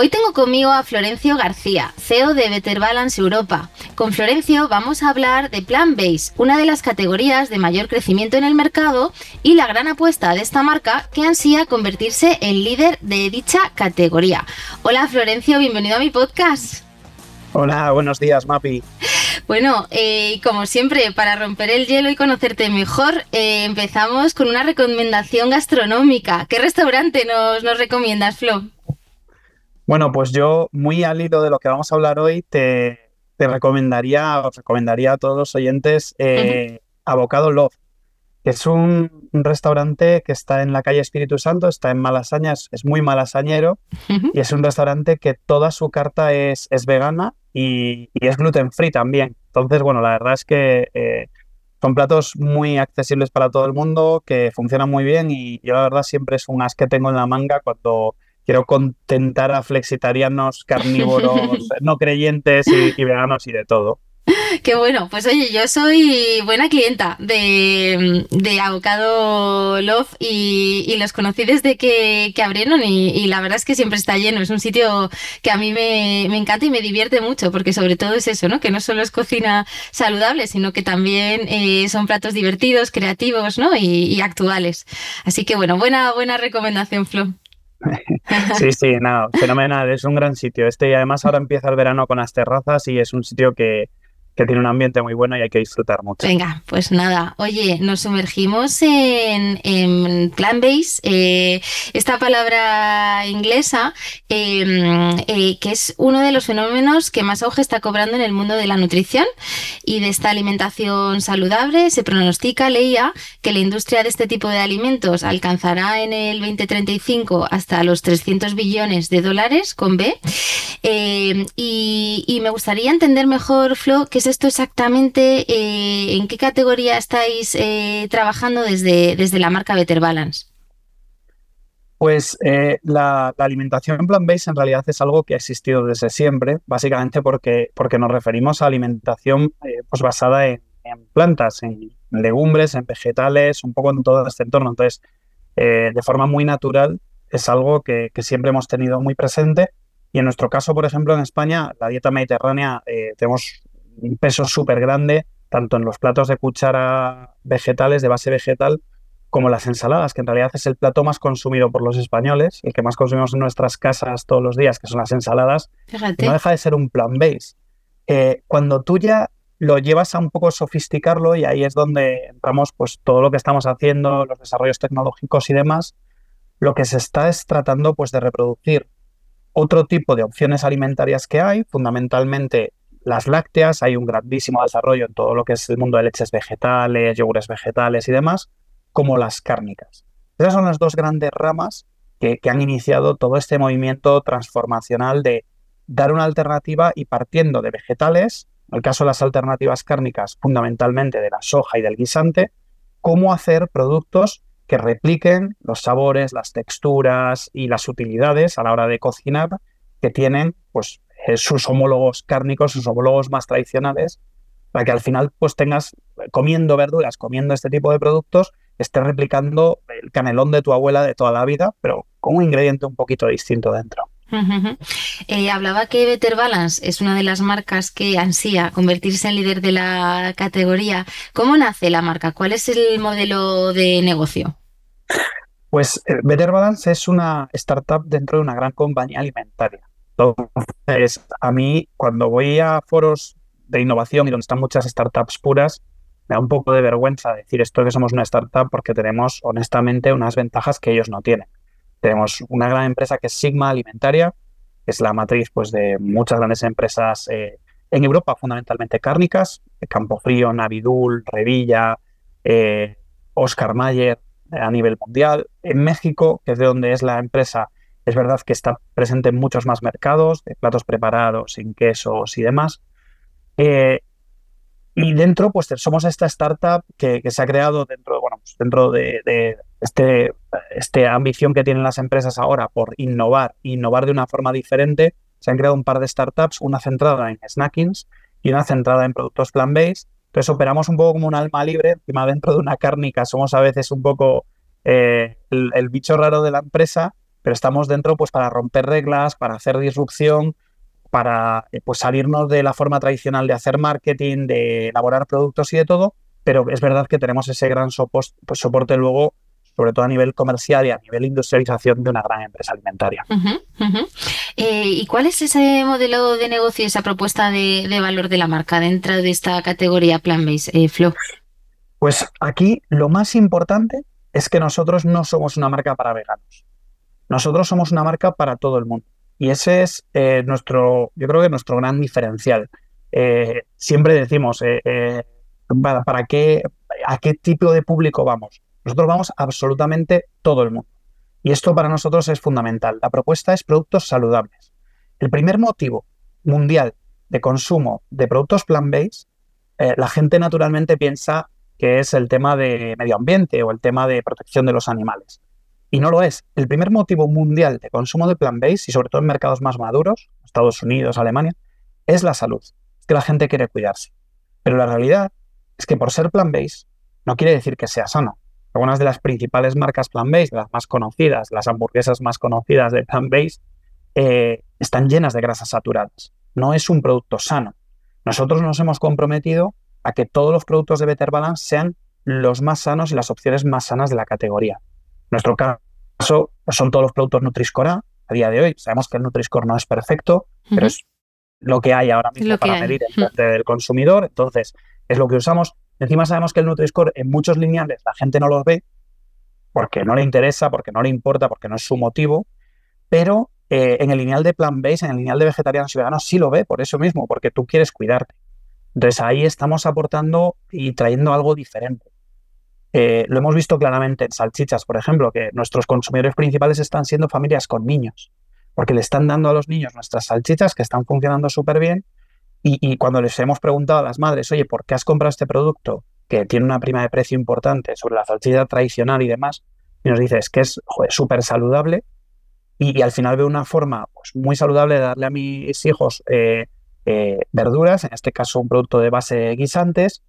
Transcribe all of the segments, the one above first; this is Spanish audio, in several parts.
Hoy tengo conmigo a Florencio García, CEO de Better Balance Europa. Con Florencio vamos a hablar de Plan Base, una de las categorías de mayor crecimiento en el mercado y la gran apuesta de esta marca que ansía convertirse en líder de dicha categoría. Hola Florencio, bienvenido a mi podcast. Hola, buenos días, Mapi. Bueno, eh, como siempre, para romper el hielo y conocerte mejor, eh, empezamos con una recomendación gastronómica. ¿Qué restaurante nos, nos recomiendas, Flo? Bueno, pues yo, muy al hilo de lo que vamos a hablar hoy, te, recomendaría, os recomendaría a todos los oyentes eh, Avocado Love, que es un, restaurante que está en la calle Espíritu Santo, está en Malasaña, es, muy malasañero, y es un restaurante que toda su carta es, es vegana y, es gluten free también. Entonces, bueno, la verdad es que eh, son platos muy accesibles para todo el mundo, que funcionan muy bien y yo la verdad siempre es un as que tengo en la manga cuando quiero contentar a flexitarianos, carnívoros, no creyentes y, veganos y de todo. Qué bueno, pues oye, yo soy buena clienta de, de Avocado Love y, los conocí desde que, abrieron y, la verdad es que siempre está lleno. Es un sitio que a mí me, encanta y me divierte mucho porque sobre todo es eso, ¿no? Que no solo es cocina saludable, sino que también eh, son platos divertidos, creativos, ¿no? Y, y, actuales. Así que bueno, buena, buena recomendación, Flo. Sí, sí, nada, fenomenal, es un gran sitio. Este y además ahora empieza el verano con las terrazas y es un sitio que, que tiene un ambiente muy bueno y hay que disfrutar mucho. Venga, pues nada, oye, nos sumergimos en, en plant-based, eh, esta palabra inglesa, em, eh, que es uno de los fenómenos que más auge está cobrando en el mundo de la nutrición y de esta alimentación saludable. Se pronostica, leía, que la industria de este tipo de alimentos alcanzará en el 2035 hasta los 300 billones de dólares con B. Em, y, y, me gustaría entender mejor, Flo, qué es esto exactamente? Eh, ¿En qué categoría estáis eh, trabajando desde, desde la marca Better Balance? Pues eh, la, alimentación plant-based en realidad es algo que ha existido desde siempre, básicamente porque, porque nos referimos a alimentación pues basada en, plantas, en legumbres, en vegetales, un poco en todo este entorno. Entonces, de forma muy natural, es algo que, siempre hemos tenido muy presente. Y en nuestro caso, por ejemplo, en España, la dieta mediterránea, tenemos un peso súper grande, tanto en los platos de cuchara vegetales, de base vegetal, como las ensaladas, que en realidad es el plato más consumido por los españoles, el que más consumimos en nuestras casas todos los días, que son las ensaladas, no deja de ser un plan base. Eh, cuando tú ya lo llevas a un poco sofisticarlo y ahí es donde entramos pues todo lo que estamos haciendo, los desarrollos tecnológicos y demás, lo que se está es tratando pues de reproducir otro tipo de opciones alimentarias que hay, fundamentalmente las lácteas, hay un grandísimo desarrollo en todo lo que es el mundo de leches vegetales, yogures vegetales y demás, como las cárnicas. Esas son las dos grandes ramas que, han iniciado todo este movimiento transformacional de dar una alternativa y partiendo de vegetales, en el caso de las alternativas cárnicas, fundamentalmente de la soja y del guisante, cómo hacer productos que repliquen los sabores, las texturas y las utilidades a la hora de cocinar que tienen pues sus homólogos cárnicos, sus homólogos más tradicionales, para que al final pues tengas, comiendo verduras, comiendo este tipo de productos, estés replicando el canelón de tu abuela de toda la vida, pero con un ingrediente un poquito distinto dentro. Eh, hablaba que Better Balance es una de las marcas que ansía convertirse en líder de la categoría. ¿Cómo nace la marca? ¿Cuál es el modelo de negocio? Pues eh, Better Balance es una startup dentro de una gran compañía alimentaria. Entonces, a mí cuando voy a foros de innovación y donde están muchas startups puras, me da un poco de vergüenza decir esto que somos una startup porque tenemos honestamente unas ventajas que ellos no tienen. Tenemos una gran empresa que es Sigma Alimentaria, que es la matriz pues, de muchas grandes empresas eh, en Europa, fundamentalmente cárnicas, Campofrío, Navidul, Revilla, eh, Oscar Mayer a nivel mundial. En México, que es de donde es la empresa Es verdad que está presente en muchos más mercados, de platos preparados, sin quesos y demás. Eh, y dentro, pues somos esta startup que, se ha creado dentro, bueno, pues, dentro de, de este, esta ambición que tienen las empresas ahora por innovar, innovar de una forma diferente. Se han creado un par de startups, una centrada en snackings y una centrada en productos plant-based. Entonces operamos un poco como un alma libre, encima dentro de una cárnica somos a veces un poco eh, el, bicho raro de la empresa, pero estamos dentro pues para romper reglas, para hacer disrupción, para eh, pues salirnos de la forma tradicional de hacer marketing, de elaborar productos y de todo, pero es verdad que tenemos ese gran pues, soporte luego sobre todo a nivel comercial y a nivel industrialización de una gran empresa alimentaria. Eh, ¿Y cuál es ese modelo de negocio, esa propuesta de, valor de la marca dentro de esta categoría Plan-Based, eh, Flo? Pues aquí lo más importante es que nosotros no somos una marca para veganos. Nosotros somos una marca para todo el mundo. Y ese es eh, nuestro, yo creo que nuestro gran diferencial. siempre decimos, ¿para, ¿para, qué, a qué tipo de público vamos? Nosotros vamos absolutamente todo el mundo. Y esto para nosotros es fundamental. La propuesta es productos saludables. El primer motivo mundial de consumo de productos plant-based, eh, la gente naturalmente piensa que es el tema de medio ambiente o el tema de protección de los animales. Y no lo es. El primer motivo mundial de consumo de plant-based, y sobre todo en mercados más maduros, Estados Unidos, Alemania, es la salud. Es que la gente quiere cuidarse. Pero la realidad es que por ser plant-based no quiere decir que sea sano algunas de las principales marcas plant-based, las más conocidas, las hamburguesas más conocidas de plant-based, eh, están llenas de grasas saturadas. No es un producto sano. Nosotros nos hemos comprometido a que todos los productos de Better Balance sean los más sanos y las opciones más sanas de la categoría. Nuestro caso son todos los productos Nutri-Score A. A día de hoy sabemos que el Nutri-Score no es perfecto, pero es lo que hay ahora mismo para medir el parte del consumidor. Entonces, es lo que usamos. Encima sabemos que el Nutri-Score en muchos lineales la gente no los ve porque no le interesa, porque no le importa, porque no es su motivo, pero eh, en el lineal de plant-based, en el lineal de vegetarianos y veganos sí lo ve por eso mismo, porque tú quieres cuidarte. Entonces ahí estamos aportando y trayendo algo diferente. Eh, lo hemos visto claramente en salchichas, por ejemplo, que nuestros consumidores principales están siendo familias con niños, porque le están dando a los niños nuestras salchichas que están funcionando súper bien y, cuando les hemos preguntado a las madres, oye, ¿por qué has comprado este producto que tiene una prima de precio importante sobre la salchicha tradicional y demás? Y nos dice, es que es súper saludable y, al final veo una forma pues, muy saludable de darle a mis hijos eh, eh, verduras, en este caso un producto de base guisantes,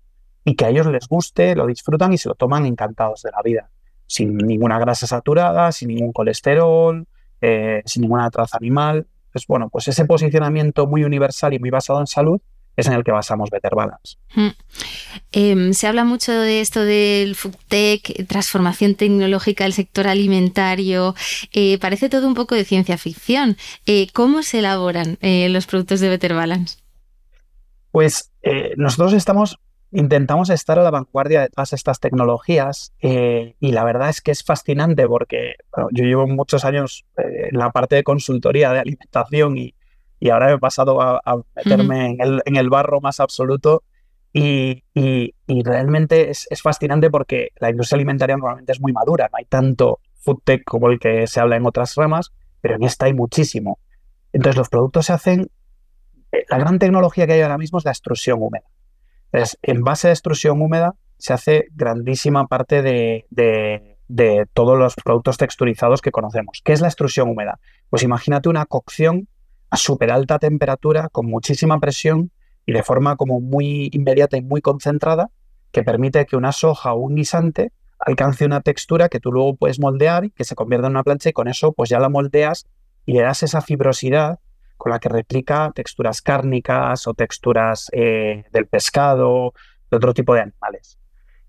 y que a ellos les guste, lo disfrutan y se lo toman encantados de la vida, sin ninguna grasa saturada, sin ningún colesterol, eh, sin ninguna traza animal. Pues bueno, pues ese posicionamiento muy universal y muy basado en salud es en el que basamos Better Balance. Mm. Em, se habla mucho de esto del food tech, transformación tecnológica del sector alimentario. Eh, parece todo un poco de ciencia ficción. Eh, ¿Cómo se elaboran los productos de Better Balance? Pues nosotros estamos intentamos estar a la vanguardia de todas estas tecnologías eh, y la verdad es que es fascinante porque yo llevo muchos años eh, en la parte de consultoría de alimentación y, ahora he pasado a, meterme en, el, barro más absoluto y, realmente es, fascinante porque la industria alimentaria normalmente es muy madura, no hay tanto food tech como el que se habla en otras ramas, pero en esta hay muchísimo. Entonces los productos se hacen, eh, la gran tecnología que hay ahora mismo es la extrusión húmeda. En base a extrusión húmeda se hace grandísima parte de, todos los productos texturizados que conocemos. ¿Qué es la extrusión húmeda? Pues imagínate una cocción a súper alta temperatura, con muchísima presión y de forma como muy inmediata y muy concentrada, que permite que una soja o un guisante alcance una textura que tú luego puedes moldear y que se convierta en una plancha y con eso pues ya la moldeas y le das esa fibrosidad con la que replica texturas cárnicas o texturas eh, del pescado, de otro tipo de animales.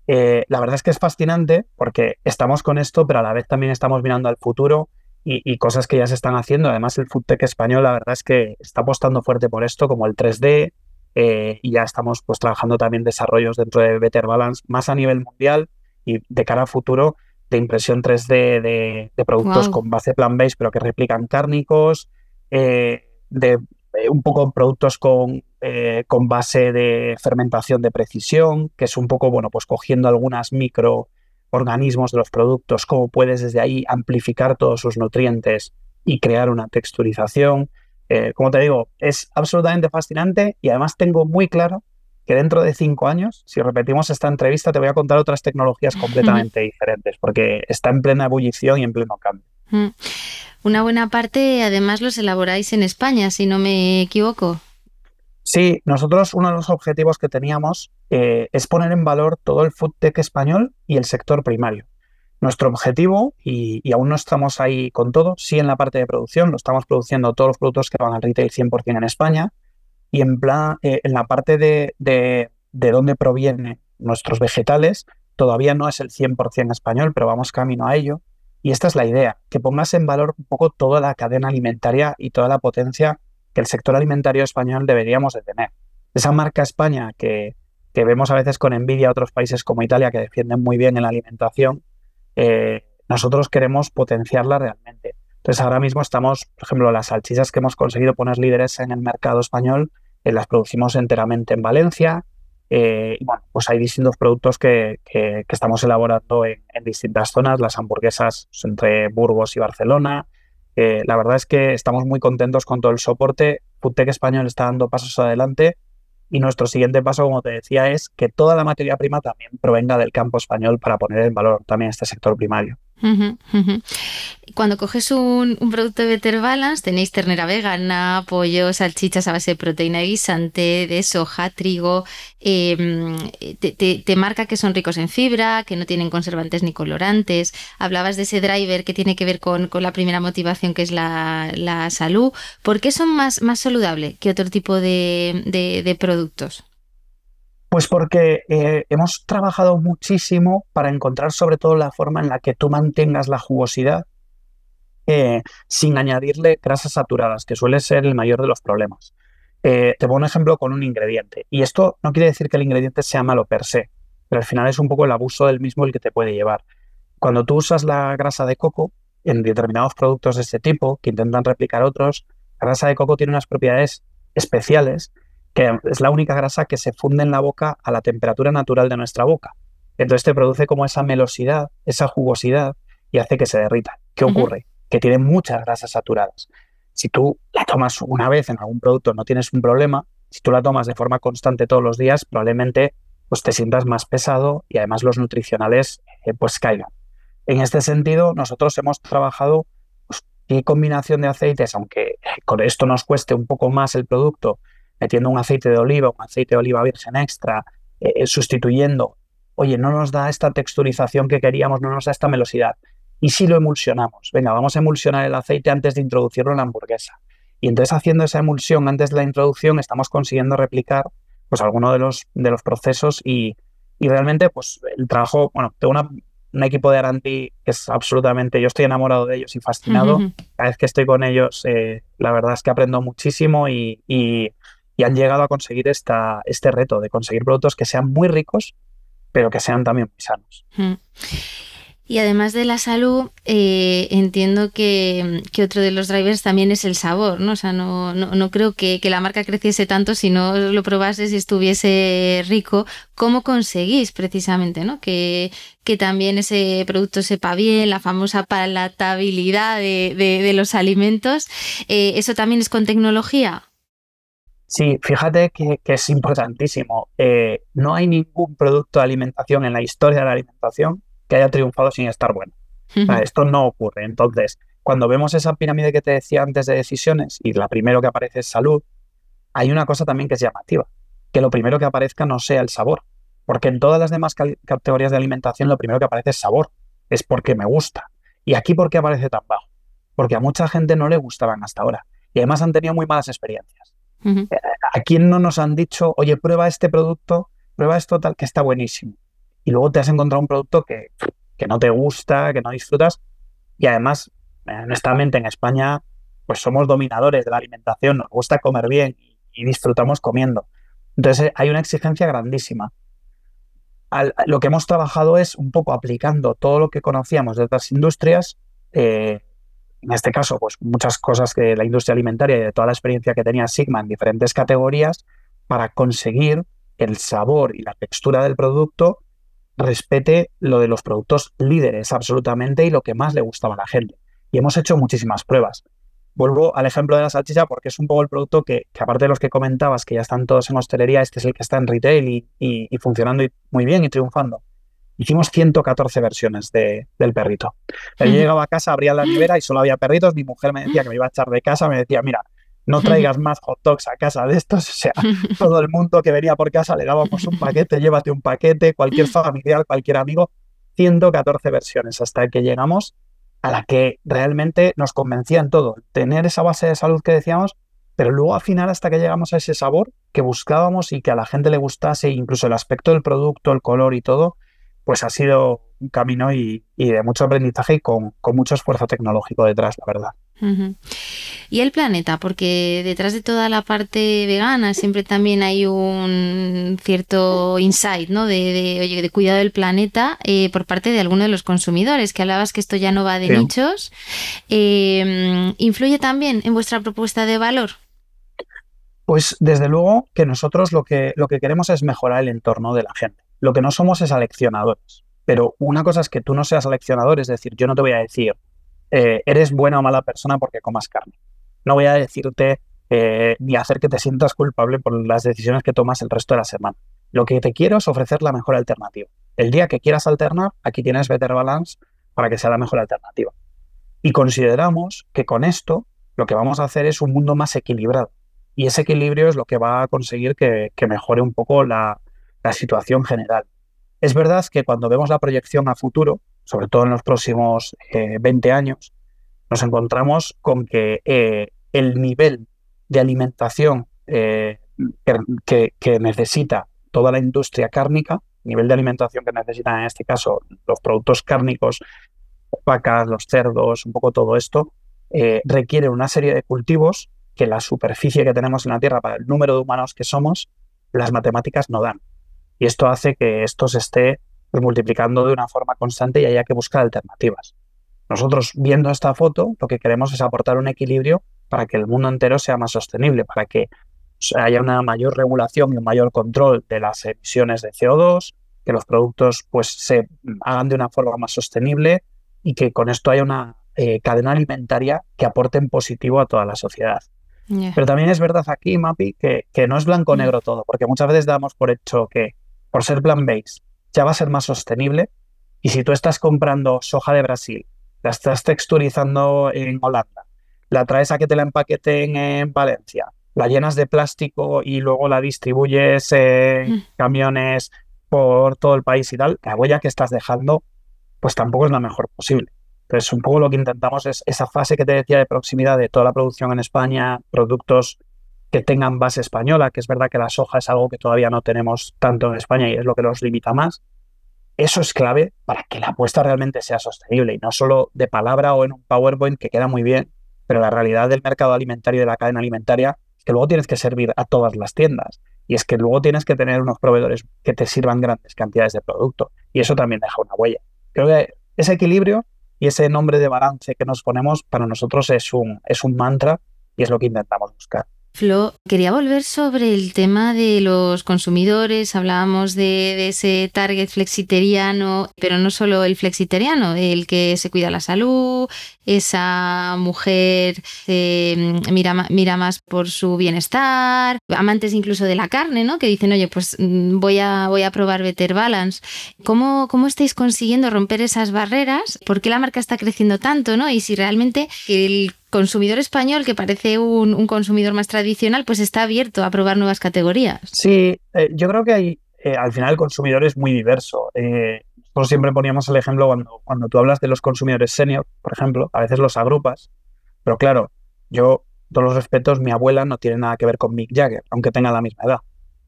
Eh, la verdad es que es fascinante porque estamos con esto, pero a la vez también estamos mirando al futuro y, cosas que ya se están haciendo. Además, el foodtech español, la verdad es que está apostando fuerte por esto, como el 3D, eh, y ya estamos pues trabajando también desarrollos dentro de Better Balance, más a nivel mundial y de cara a futuro de impresión 3D de, productos con base plant-based, pero que replican cárnicos de eh, un poco productos con, eh, con, base de fermentación de precisión, que es un poco, bueno, pues cogiendo algunos microorganismos de los productos, cómo puedes desde ahí amplificar todos sus nutrientes y crear una texturización. Eh, como te digo, es absolutamente fascinante y además tengo muy claro que dentro de cinco años, si repetimos esta entrevista, te voy a contar otras tecnologías completamente diferentes, porque está en plena ebullición y en pleno cambio. Una buena parte, además, los elaboráis en España, si no me equivoco. Sí, nosotros uno de los objetivos que teníamos eh, es poner en valor todo el food tech español y el sector primario. Nuestro objetivo, y, aún no estamos ahí con todo, sí en la parte de producción, lo estamos produciendo todos los productos que van al retail 100% en España, y en, plan, eh, en la parte de, de, de dónde provienen nuestros vegetales, todavía no es el 100% español, pero vamos camino a ello. Y esta es la idea, que pongas en valor un poco toda la cadena alimentaria y toda la potencia que el sector alimentario español deberíamos de tener. Esa marca España que, que vemos a veces con envidia a otros países como Italia que defienden muy bien en la alimentación, eh, nosotros queremos potenciarla realmente. Entonces ahora mismo estamos, por ejemplo, las salchichas que hemos conseguido poner líderes en el mercado español, eh, las producimos enteramente en Valencia. Eh, bueno, pues hay distintos productos que, que, estamos elaborando en, en, distintas zonas, las hamburguesas entre Burgos y Barcelona. la verdad es que estamos muy contentos con todo el soporte. Foodtech Español está dando pasos adelante y nuestro siguiente paso, como te decía, es que toda la materia prima también provenga del campo español para poner en valor también este sector primario. Cuando coges un, producto de Better Balance, tenéis ternera vegana, pollo, salchichas a base de proteína guisante, de soja, trigo. Em, te, marca que son ricos en fibra, que no tienen conservantes ni colorantes. Hablabas de ese driver que tiene que ver con, la primera motivación, que es la, salud. ¿Por qué son más, más saludables que otro tipo de productos? Pues porque eh, hemos trabajado muchísimo para encontrar sobre todo la forma en la que tú mantengas la jugosidad eh, sin añadirle grasas saturadas, que suele ser el mayor de los problemas. Eh, te pongo un ejemplo con un ingrediente. Y esto no quiere decir que el ingrediente sea malo per se, pero al final es un poco el abuso del mismo el que te puede llevar. Cuando tú usas la grasa de coco en determinados productos de este tipo, que intentan replicar otros, la grasa de coco tiene unas propiedades especiales que es la única grasa que se funde en la boca a la temperatura natural de nuestra boca. Entonces te produce como esa melosidad, esa jugosidad y hace que se derrita. ¿Qué ocurre? Que tiene muchas grasas saturadas. Si tú la tomas una vez en algún producto no tienes un problema, si tú la tomas de forma constante todos los días, probablemente pues te sientas más pesado y además los nutricionales eh, pues caigan. En este sentido, nosotros hemos trabajado pues, qué combinación de aceites, aunque con esto nos cueste un poco más el producto, metiendo un aceite de oliva, un aceite de oliva virgen extra, eh, eh, sustituyendo, oye, no nos da esta texturización que queríamos, no nos da esta melosidad. Y si lo emulsionamos, venga, vamos a emulsionar el aceite antes de introducirlo en la hamburguesa. Y entonces haciendo esa emulsión antes de la introducción estamos consiguiendo replicar pues alguno de los, de los procesos y, realmente pues el trabajo, bueno, tengo un equipo de Aranti que es absolutamente, yo estoy enamorado de ellos y fascinado. Cada vez que estoy con ellos, eh, la verdad es que aprendo muchísimo y, y han llegado a conseguir esta, este reto de conseguir productos que sean muy ricos, pero que sean también sanos. Y además de la salud, eh, entiendo que, otro de los drivers también es el sabor, ¿no? O sea, no, no, creo que, la marca creciese tanto si no lo probases y estuviese rico. ¿Cómo conseguís precisamente, ¿no? Que, que también ese producto sepa bien, la famosa palatabilidad de, los alimentos. Eh, ¿Eso también es con tecnología? Sí, fíjate que, es importantísimo. Eh, no hay ningún producto de alimentación en la historia de la alimentación que haya triunfado sin estar bueno. esto no ocurre. Entonces, cuando vemos esa pirámide que te decía antes de decisiones y la primero que aparece es salud, hay una cosa también que es llamativa, que lo primero que aparezca no sea el sabor, porque en todas las demás categorías de alimentación lo primero que aparece es sabor, es porque me gusta. ¿Y aquí por qué aparece tan bajo? Porque a mucha gente no le gustaban hasta ahora y además han tenido muy malas experiencias. ¿A quién no nos han dicho, oye, prueba este producto, prueba esto tal, que está buenísimo? Y luego te has encontrado un producto que, que no te gusta, que no disfrutas. Y además, honestamente, en España, pues somos dominadores de la alimentación, nos gusta comer bien y, disfrutamos comiendo. Entonces eh, hay una exigencia grandísima. lo que hemos trabajado es un poco aplicando todo lo que conocíamos de otras industrias, eh, en este caso, pues muchas cosas de la industria alimentaria y de toda la experiencia que tenía Sigma en diferentes categorías para conseguir que el sabor y la textura del producto respete lo de los productos líderes absolutamente y lo que más le gustaba a la gente. y hemos hecho muchísimas pruebas. Vuelvo al ejemplo de la salchicha porque es un poco el producto que, aparte de los que comentabas, que ya están todos en hostelería, este es el que está en retail y, funcionando muy bien y triunfando. Hicimos 114 versiones de, del perrito. Yo llegaba a casa, abría la nevera y solo había perritos. Mi mujer me decía que me iba a echar de casa, me decía, mira, no traigas más hot dogs a casa de estos. O sea, todo el mundo que venía por casa le dábamos un paquete, llévate un paquete, cualquier familiar, cualquier amigo. 114 versiones hasta que llegamos a la que realmente nos convencía en todo. Tener esa base de salud que decíamos, pero luego al final hasta que llegamos a ese sabor que buscábamos y que a la gente le gustase, incluso el aspecto del producto, el color y todo, pues ha sido un camino y, de mucho aprendizaje y con, con mucho esfuerzo tecnológico detrás, la verdad. Y el planeta, porque detrás de toda la parte vegana siempre también hay un cierto insight, ¿no? De, oye, de cuidado del planeta eh, por parte de alguno de los consumidores, que hablabas que esto ya no va de nichos. Eh, ¿Influye también en vuestra propuesta de valor? Pues desde luego que nosotros lo que, lo que queremos es mejorar el entorno de la gente. Lo que no somos es aleccionadores. Pero una cosa es que tú no seas aleccionador, es decir, yo no te voy a decir, eh, eres buena o mala persona porque comas carne. No voy a decirte eh, ni hacer que te sientas culpable por las decisiones que tomas el resto de la semana. Lo que te quiero es ofrecer la mejor alternativa. El día que quieras alternar, aquí tienes Better Balance para que sea la mejor alternativa. Y consideramos que con esto lo que vamos a hacer es un mundo más equilibrado. Y ese equilibrio es lo que va a conseguir que, mejore un poco la, situación general. Es verdad que cuando vemos la proyección a futuro, sobre todo en los próximos 20 eh, años, nos encontramos con que eh, el nivel de alimentación eh, que, necesita toda la industria cárnica, nivel de alimentación que necesitan en este caso los productos cárnicos, vacas, los cerdos, un poco todo esto, requiere una serie de cultivos que la superficie que tenemos en la Tierra para el número de humanos que somos, las matemáticas no dan. Y esto hace que esto se esté pues, multiplicando de una forma constante y haya que buscar alternativas. Nosotros, viendo esta foto, lo que queremos es aportar un equilibrio para que el mundo entero sea más sostenible, para que haya una mayor regulación y un mayor control de las emisiones de CO2, que los productos pues, se hagan de una forma más sostenible y que con esto haya una eh, cadena alimentaria que aporte en positivo a toda la sociedad. Pero también es verdad aquí, Mapi, que, que no es blanco-negro todo, porque muchas veces damos por hecho que por ser plant-based ya va a ser más sostenible. Y si tú estás comprando soja de Brasil, la estás texturizando en Holanda, la traes a que te la empaqueten en Valencia, la llenas de plástico y luego la distribuyes en mm. camiones por todo el país y tal, la huella que estás dejando, pues tampoco es la mejor posible. Entonces, un poco lo que intentamos es esa fase que te decía de proximidad de toda la producción en España, productos que tengan base española, que es verdad que la soja es algo que todavía no tenemos tanto en España y es lo que nos limita más. Eso es clave para que la apuesta realmente sea sostenible y no solo de palabra o en un PowerPoint que queda muy bien, pero la realidad del mercado alimentario y de la cadena alimentaria es que luego tienes que servir a todas las tiendas y es que luego tienes que tener unos proveedores que te sirvan grandes cantidades de producto y eso también deja una huella. Creo que ese equilibrio y ese nombre de balance que nos ponemos para nosotros es un, es un mantra y es lo que intentamos buscar. Flo, quería volver sobre el tema de los consumidores. Hablábamos de, ese target flexiteriano, pero no solo el flexiteriano, el que se cuida la salud, esa mujer mm, mira, mira más por su bienestar, amantes incluso de la carne, ¿no? Que dicen, oye, pues mm, voy a, voy a probar Better Balance. ¿Cómo, ¿Cómo estáis consiguiendo romper esas barreras? ¿Por qué la marca está creciendo tanto, ¿no? Y si realmente el consumidor español, que parece un, consumidor más tradicional, pues está abierto a probar nuevas categorías. Sí, eh, yo creo que hay, eh, al final el consumidor es muy diverso. Eh, nosotros siempre poníamos el ejemplo cuando, cuando tú hablas de los consumidores senior, por ejemplo, a veces los agrupas, pero claro, yo, todos los respetos, mi abuela no tiene nada que ver con Mick Jagger, aunque tenga la misma edad.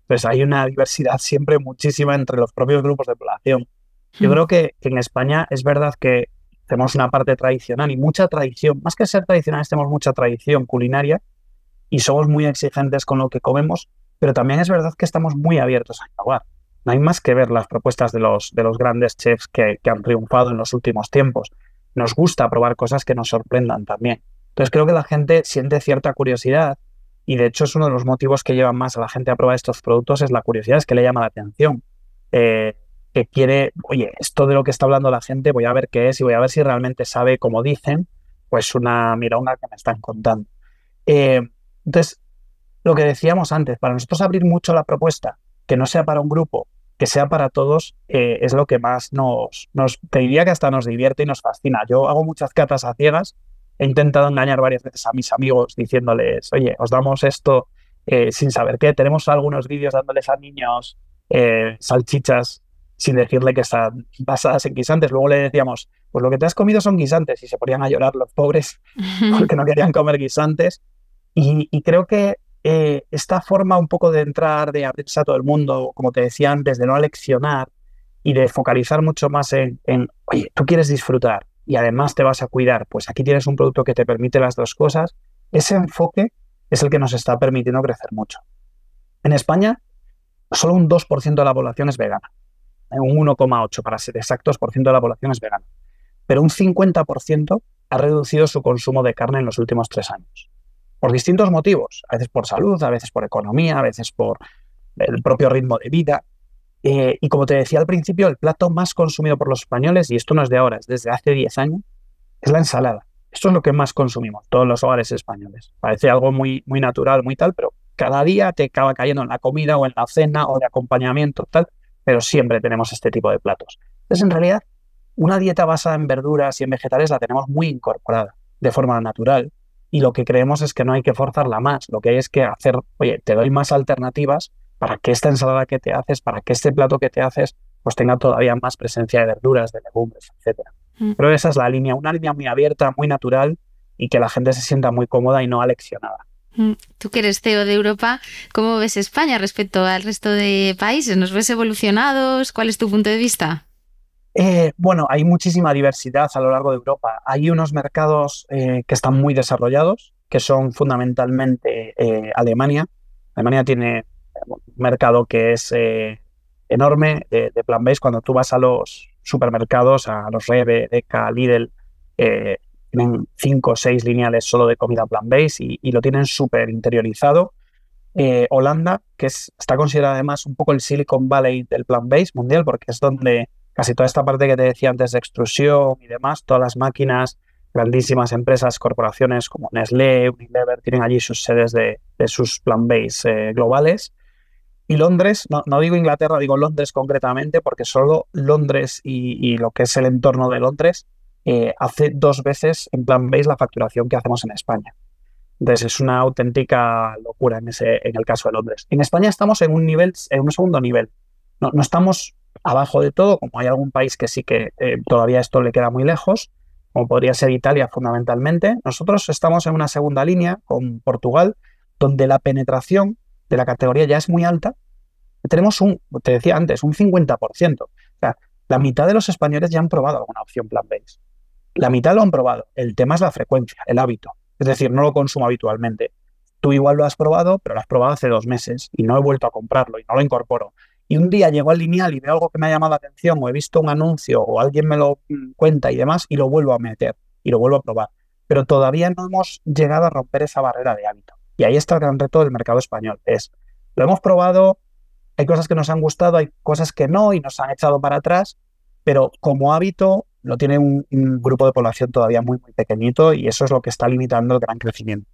Entonces hay una diversidad siempre muchísima entre los propios grupos de población. Yo hmm. creo que en España es verdad que tenemos una parte tradicional y mucha tradición. Más que ser tradicionales, tenemos mucha tradición culinaria y somos muy exigentes con lo que comemos, pero también es verdad que estamos muy abiertos a innovar. No hay más que ver las propuestas de los, de los grandes chefs que, han triunfado en los últimos tiempos. Nos gusta probar cosas que nos sorprendan también. Entonces creo que la gente siente cierta curiosidad y de hecho es uno de los motivos que llevan más a la gente a probar estos productos, es la curiosidad, es que le llama la atención. Eh, que quiere, oye, esto de lo que está hablando la gente, voy a ver qué es y voy a ver si realmente sabe como dicen pues una mironga que me están contando. Eh, entonces, lo que decíamos antes, para nosotros abrir mucho la propuesta, que no sea para un grupo, que sea para todos, eh, es lo que más nos, nos, te diría que hasta nos divierte y nos fascina. Yo hago muchas catas a ciegas, he intentado engañar varias veces a mis amigos diciéndoles, oye, os damos esto eh, sin saber qué, tenemos algunos vídeos dándoles a niños salchichas sin decirle que están basadas en guisantes. Luego le decíamos, pues lo que te has comido son guisantes y se ponían a llorar los pobres porque no querían comer guisantes. Y, creo que eh, esta forma un poco de entrar, de abrirse a todo el mundo, como te decía antes, de no aleccionar y de focalizar mucho más en, en, oye, tú quieres disfrutar y además te vas a cuidar, pues aquí tienes un producto que te permite las dos cosas, ese enfoque es el que nos está permitiendo crecer mucho. En España, solo un 2% de la población es vegana un 1,8 para ser exactos por ciento de la población es vegana. Pero un 50% ha reducido su consumo de carne en los últimos tres años. Por distintos motivos, a veces por salud, a veces por economía, a veces por el propio ritmo de vida. Eh, y como te decía al principio, el plato más consumido por los españoles, y esto no es de ahora, es desde hace 10 años, es la ensalada. Esto es lo que más consumimos, todos los hogares españoles. Parece algo muy, muy natural, muy tal, pero cada día te acaba cayendo en la comida o en la cena o de acompañamiento, tal pero siempre tenemos este tipo de platos. Entonces, en realidad, una dieta basada en verduras y en vegetales la tenemos muy incorporada de forma natural y lo que creemos es que no hay que forzarla más, lo que hay es que hacer, oye, te doy más alternativas para que esta ensalada que te haces, para que este plato que te haces, pues tenga todavía más presencia de verduras, de legumbres, etc. Mm. Pero esa es la línea, una línea muy abierta, muy natural y que la gente se sienta muy cómoda y no aleccionada. Mm, tú que eres CEO de Europa, ¿cómo ves España respecto al resto de países? ¿Nos ves evolucionados? ¿Cuál es tu punto de vista? Eh, bueno, hay muchísima diversidad a lo largo de Europa. Hay unos mercados eh, que están muy desarrollados, que son fundamentalmente eh, Alemania. Alemania tiene un mercado que es enorme de, de plan-based. Cuando tú vas a los supermercados, a los Rebe, Eka, Lidl, tienen cinco o seis lineales solo de comida plant-based y, lo tienen súper interiorizado. Holanda, que es, está considerada además un poco el Silicon Valley del plant-based mundial, porque es donde casi toda esta parte que te decía antes de extrusión y demás, todas las máquinas, grandísimas empresas, corporaciones como Nestlé, Unilever, tienen allí sus sedes de, sus plant-based eh, globales. Y Londres, no, digo Inglaterra, digo Londres concretamente, porque solo Londres y, lo que es el entorno de Londres eh, hace dos veces en plan veis la facturación que hacemos en España. Entonces es una auténtica locura en, en el caso de Londres. En España estamos en un nivel, en un segundo nivel. No, no estamos abajo de todo, como hay algún país que sí que eh, todavía esto le queda muy lejos, como podría ser Italia fundamentalmente. Nosotros estamos en una segunda línea con Portugal, donde la penetración de la categoría ya es muy alta. Tenemos un, te decía antes, un 50%. O sea, la mitad de los españoles ya han probado alguna opción plant-based. La mitad lo han probado. El tema es la frecuencia, el hábito. Es decir, no lo consumo habitualmente. Tú igual lo has probado, pero lo has probado hace dos meses y no he vuelto a comprarlo y no lo incorporo. Y un día llego al lineal y veo algo que me ha llamado la atención o he visto un anuncio o alguien me lo cuenta y demás y lo vuelvo a meter y lo vuelvo a probar. Pero todavía no hemos llegado a romper esa barrera de hábito. Y ahí está el gran reto del mercado español. Es, lo hemos probado, hay cosas que nos han gustado, hay cosas que no y nos han echado para atrás, pero como hábito lo tiene un, grupo de población todavía muy, muy pequeñito y eso es lo que está limitando el gran crecimiento.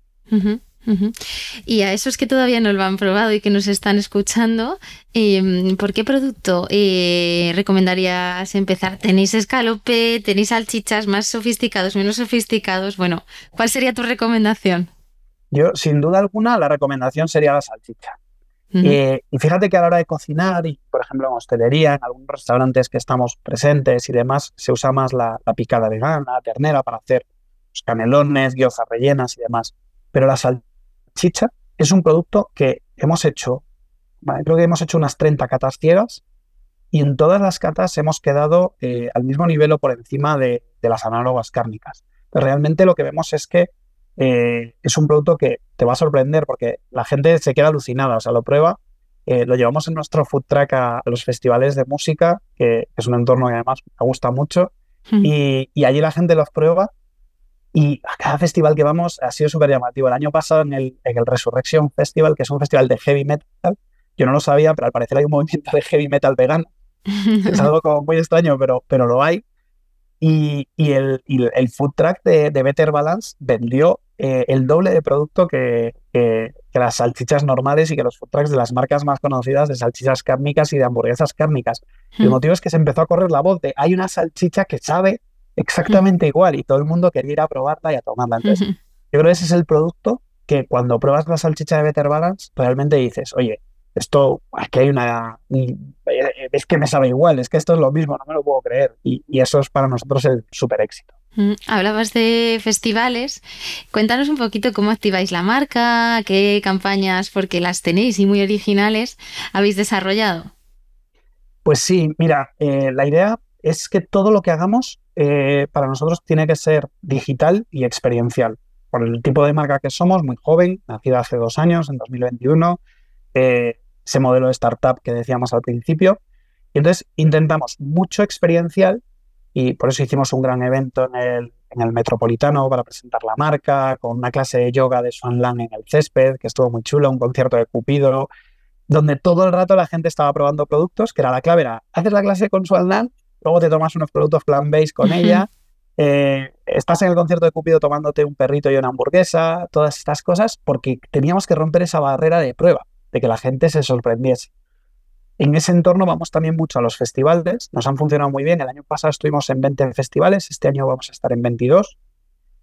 Y a esos que todavía no lo han probado y que nos están escuchando, em, ¿por qué producto eh, recomendarías empezar? ¿Tenéis escalope? ¿Tenéis salchichas más sofisticados, menos sofisticados? Bueno, ¿cuál sería tu recomendación? Yo, sin duda alguna, la recomendación sería la salchicha. Eh, y fíjate que a la hora de cocinar, y por ejemplo en hostelería, en algunos restaurantes que estamos presentes y demás, se usa más la, picada vegana, ternera, para hacer pues, canelones, guiozas rellenas y demás. Pero la salchicha es un producto que hemos hecho, creo que hemos hecho unas 30 catas ciegas y en todas las catas hemos quedado eh, al mismo nivel o por encima de, de las análogas cárnicas. Pero realmente lo que vemos es que eh, es un producto que te va a sorprender porque la gente se queda alucinada, o sea, lo prueba. Eh, lo llevamos en nuestro food track a, los festivales de música, que, es un entorno que además me gusta mucho, y, allí la gente los prueba y a cada festival que vamos ha sido súper llamativo. El año pasado en el, en el Resurrection Festival, que es un festival de heavy metal, yo no lo sabía, pero al parecer hay un movimiento de heavy metal vegano. es algo como muy extraño, pero, pero lo hay. Y, el, el, food track de, Better Balance vendió eh, el doble de producto que, que, las salchichas normales y que los food trucks de las marcas más conocidas de salchichas cárnicas y de hamburguesas cárnicas. el hmm. motivo es que se empezó a correr la voz de hay una salchicha que sabe exactamente igual y todo el mundo quería ir a probarla y a tomarla. Entonces, yo creo que ese es el producto que cuando pruebas la salchicha de Better Balance, realmente dices, oye, esto, aquí hay una, es que me sabe igual, es que esto es lo mismo, no me lo puedo creer. Y, eso es para nosotros el súper éxito. Mm, hablabas de festivales. Cuéntanos un poquito cómo activáis la marca, qué campañas, porque las tenéis y muy originales, habéis desarrollado. Pues sí, mira, eh, la idea es que todo lo que hagamos eh, para nosotros tiene que ser digital y experiencial. Por el tipo de marca que somos, muy joven, nacida hace dos años, en 2021, eh, ese modelo de startup que decíamos al principio. Y entonces intentamos mucho experiencial y por eso hicimos un gran evento en el, Metropolitano para presentar la marca, con una clase de yoga de Swan Lang en el césped, que estuvo muy chulo, un concierto de Cupido, donde todo el rato la gente estaba probando productos, que era la clave, era, haces la clase con Swan Lang, luego te tomas unos productos plant-based con ella, eh, estás en el concierto de Cupido tomándote un perrito y una hamburguesa, todas estas cosas, porque teníamos que romper esa barrera de prueba de que la gente se sorprendiese. En ese entorno vamos también mucho a los festivales, nos han funcionado muy bien. El año pasado estuvimos en 20 festivales, este año vamos a estar en 22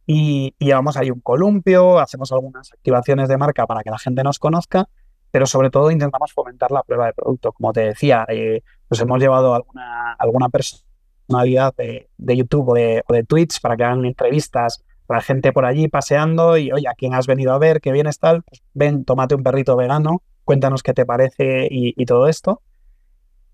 y, llevamos ahí un columpio, hacemos algunas activaciones de marca para que la gente nos conozca, pero sobre todo intentamos fomentar la prueba de producto. Como te decía, eh, pues hemos llevado alguna, alguna personalidad de, YouTube o de, o de Twitch para que hagan entrevistas la gente por allí paseando y, oye, ¿a quién has venido a ver? ¿Qué bien tal? Pues ven, tómate un perrito vegano, cuéntanos qué te parece y, todo esto.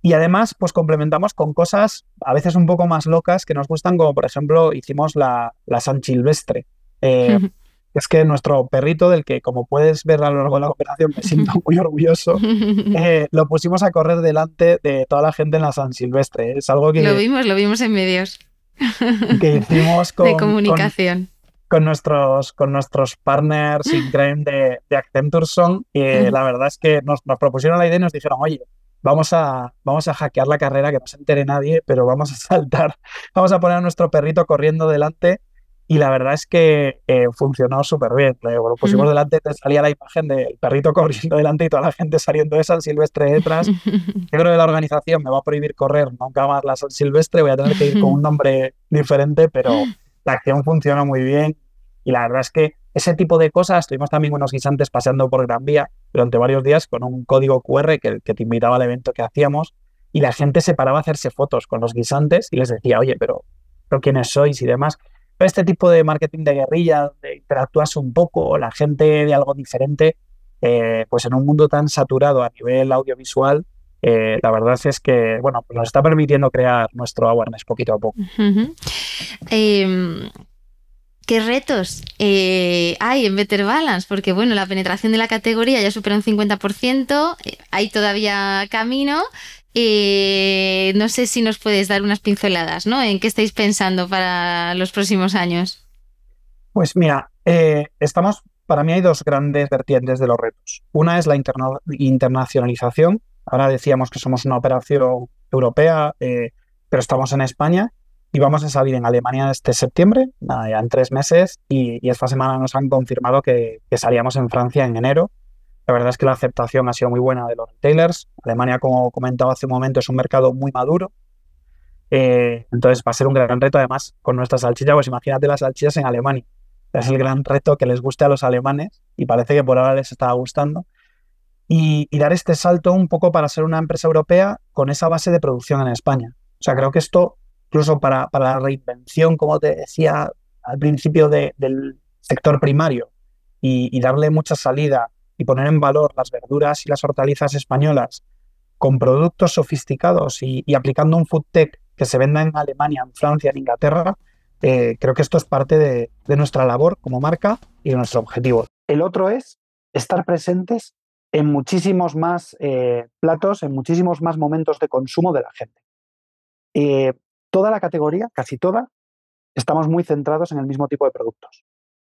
Y además, pues complementamos con cosas a veces un poco más locas que nos gustan, como por ejemplo hicimos la, la San Silvestre. Eh, es que nuestro perrito, del que como puedes ver a lo largo de la operación me siento muy orgulloso, eh, lo pusimos a correr delante de toda la gente en la San Silvestre. Es algo que... Lo vimos, lo vimos en medios. Que hicimos con... De comunicación con nuestros, con nuestros partners in de, de Accenture Son y la verdad es que nos, propusieron la idea y nos dijeron, oye, vamos a, vamos a hackear la carrera, que no se entere nadie, pero vamos a saltar, vamos a poner a nuestro perrito corriendo delante y la verdad es que eh, funcionó súper bien. Lo pusimos delante, te salía la imagen del perrito corriendo delante y toda la gente saliendo de San Silvestre detrás. Yo creo que la organización me va a prohibir correr nunca más la San Silvestre, voy a tener que ir con un nombre diferente, pero la acción funciona muy bien y la verdad es que ese tipo de cosas, estuvimos también unos guisantes paseando por Gran Vía durante varios días con un código QR que, que te invitaba al evento que hacíamos y la gente se paraba a hacerse fotos con los guisantes y les decía, oye, pero, pero ¿quiénes sois? y demás. Este tipo de marketing de guerrilla, donde interactúas un poco, la gente de algo diferente, eh, pues en un mundo tan saturado a nivel audiovisual, eh, la verdad es que, bueno, pues nos está permitiendo crear nuestro awareness poquito a poco. ¿Qué retos eh, hay en Better Balance? Porque bueno, la penetración de la categoría ya supera un 50%, eh, hay todavía camino. Eh, no sé si nos puedes dar unas pinceladas, ¿no? ¿En qué estáis pensando para los próximos años? Pues mira, estamos, para mí hay dos grandes vertientes de los retos. Una es la internacionalización. Ahora decíamos que somos una operación europea, pero estamos en España y vamos a salir en Alemania este septiembre, ya en tres meses, y, esta semana nos han confirmado que, salíamos en Francia en enero. La verdad es que la aceptación ha sido muy buena de los retailers. Alemania, como comentaba hace un momento, es un mercado muy maduro. Eh, entonces va a ser un gran reto, además, con nuestra salchicha, pues imagínate las salchichas en Alemania. Es el gran reto que les guste a los alemanes y parece que por ahora les está gustando. Y, y dar este salto un poco para ser una empresa europea con esa base de producción en España. O sea, creo que esto incluso para, la reinvención, como te decía al principio del sector primario, y, darle mucha salida y poner en valor las verduras y las hortalizas españolas con productos sofisticados y, aplicando un food tech que se venda en Alemania, en Francia, en Inglaterra, eh, creo que esto es parte de, nuestra labor como marca y de nuestro objetivo. El otro es estar presentes en muchísimos más eh, platos, en muchísimos más momentos de consumo de la gente. Eh, toda la categoría, casi toda, estamos muy centrados en el mismo tipo de productos.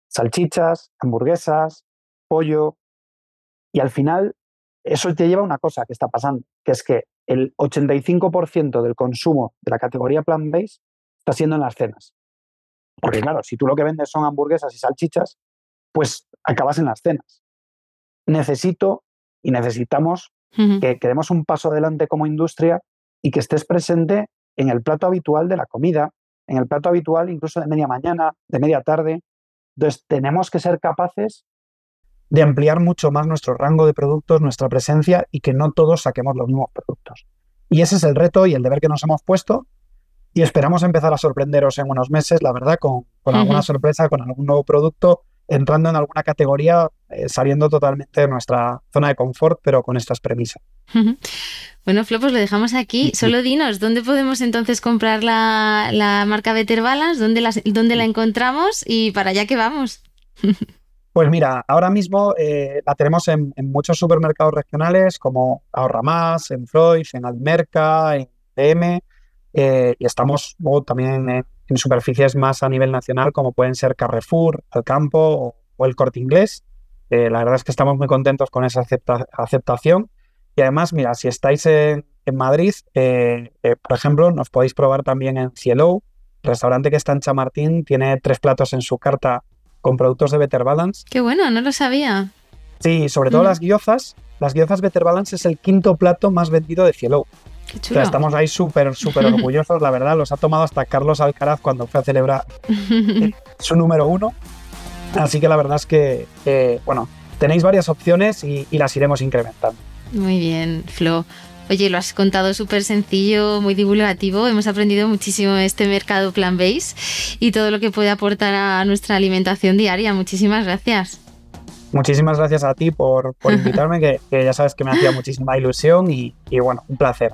Salchichas, hamburguesas, pollo. Y al final, eso te lleva a una cosa que está pasando, que es que el 85% del consumo de la categoría plant-based está siendo en las cenas. Porque claro, si tú lo que vendes son hamburguesas y salchichas, pues acabas en las cenas. Necesito y necesitamos que, que demos un paso adelante como industria y que estés presente en el plato habitual de la comida, en el plato habitual incluso de media mañana, de media tarde. Entonces, tenemos que ser capaces de ampliar mucho más nuestro rango de productos, nuestra presencia y que no todos saquemos los mismos productos. Y ese es el reto y el deber que nos hemos puesto y esperamos empezar a sorprenderos en unos meses, la verdad, con, alguna sorpresa, con algún nuevo producto, entrando en alguna categoría, eh, saliendo totalmente de nuestra zona de confort, pero con estas premisas. Bueno, Flo, pues lo dejamos aquí. Solo dinos, ¿dónde podemos entonces comprar la, marca Better Balance? ¿Dónde la, ¿Dónde la encontramos? Y para allá que vamos. Pues mira, ahora mismo eh, la tenemos en, muchos supermercados regionales como Ahorra Más, en Freud, en Almerca, en DM, eh, y estamos también en, superficies más a nivel nacional como pueden ser Carrefour, Alcampo o, el Corte Inglés. Eh, la verdad es que estamos muy contentos con esa aceptación. Y además, mira, si estáis en, Madrid, por ejemplo, nos podéis probar también en Cielo, restaurante que está en Chamartín, tiene tres platos en su carta con productos de Better Balance. Qué bueno, no lo sabía. Sí, sobre todo mm. las guiozas. Las guiozas Better Balance es el quinto plato más vendido de Cielo. Qué chulo. estamos ahí súper, súper orgullosos, la verdad. Los ha tomado hasta Carlos Alcaraz cuando fue a celebrar su número uno. Así que la verdad es que, bueno, tenéis varias opciones y, y las iremos incrementando. Muy bien, Flo. Oye, lo has contado súper sencillo, muy divulgativo. Hemos aprendido muchísimo este mercado Plan base y todo lo que puede aportar a nuestra alimentación diaria. Muchísimas gracias. Muchísimas gracias a ti por, invitarme, que, ya sabes que me hacía muchísima ilusión y, y bueno, un placer.